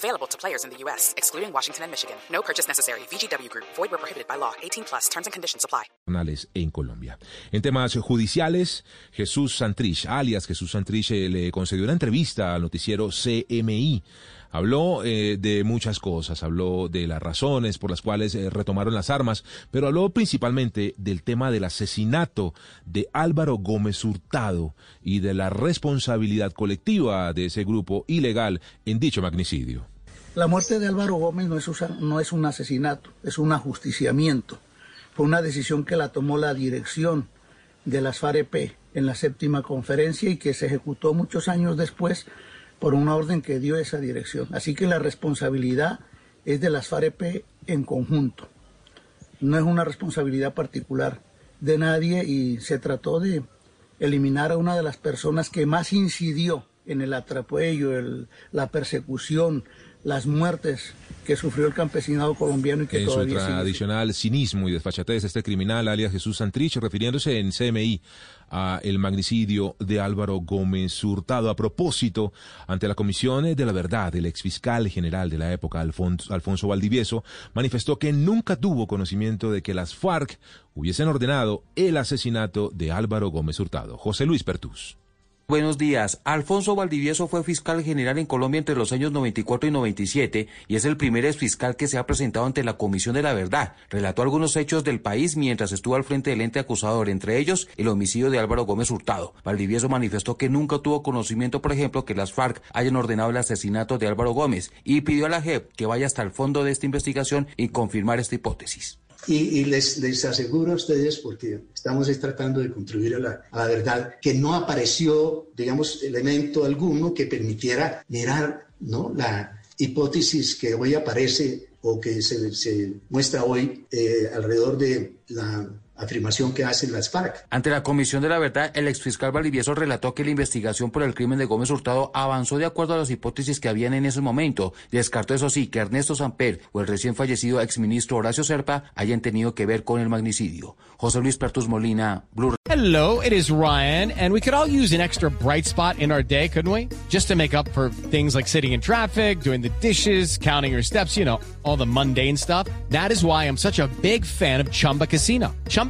Available to players in the U.S., excluding Washington and Michigan. No purchase necessary. VGW Group. Void where prohibited by law. 18 plus. Terms and conditions apply. En Colombia. En temas judiciales, Jesús Santrich, alias Jesús Santrich, eh, le concedió una entrevista al noticiero CMI. Habló eh, de muchas cosas, habló de las razones por las cuales eh, retomaron las armas, pero habló principalmente del tema del asesinato de Álvaro Gómez Hurtado y de la responsabilidad colectiva de ese grupo ilegal en dicho magnicidio. La muerte de Álvaro Gómez no es, no es un asesinato, es un ajusticiamiento. Fue una decisión que la tomó la dirección de las FAREP en la séptima conferencia y que se ejecutó muchos años después por una orden que dio esa dirección. Así que la responsabilidad es de las FAREP en conjunto. No es una responsabilidad particular de nadie y se trató de eliminar a una de las personas que más incidió en el atrapuello, el, la persecución, las muertes que sufrió el campesinado colombiano y que en todavía su tradicional cinismo y desfachatez este criminal alias Jesús Santrich refiriéndose en CMI a el magnicidio de Álvaro Gómez Hurtado. A propósito ante la Comisión de la Verdad el exfiscal general de la época Alfonso, Valdivieso manifestó que nunca tuvo conocimiento de que las FARC hubiesen ordenado el asesinato de Álvaro Gómez Hurtado. José Luis Pertús Buenos días. Alfonso Valdivieso fue fiscal general en Colombia entre los años 94 y 97 y es el primer exfiscal que se ha presentado ante la Comisión de la Verdad. Relató algunos hechos del país mientras estuvo al frente del ente acusador, entre ellos el homicidio de Álvaro Gómez Hurtado. Valdivieso manifestó que nunca tuvo conocimiento, por ejemplo, que las FARC hayan ordenado el asesinato de Álvaro Gómez y pidió a la JEP que vaya hasta el fondo de esta investigación y confirmar esta hipótesis. Y, les, les, aseguro a ustedes, porque estamos tratando de contribuir a la, verdad, que no apareció, digamos, elemento alguno que permitiera mirar ¿no? la hipótesis que hoy aparece o que se, se muestra hoy eh, alrededor de la afirmación que hacen las FARC. Ante la Comisión de la Verdad, el exfiscal Valdivieso relató que la investigación por el crimen de Gómez Hurtado avanzó de acuerdo a las hipótesis que habían en ese momento. Descartó eso sí que Ernesto Samper o el recién fallecido exministro Horacio Serpa hayan tenido que ver con el magnicidio. José Luis Pertus Molina, Blue. Hello, it is Ryan, and we could all use an extra bright spot in our day, couldn't we? Just to make up for things like sitting in traffic, doing the dishes, counting your steps, you know, all the mundane stuff. That is why I'm such a big fan of Chumba Casino. Chumba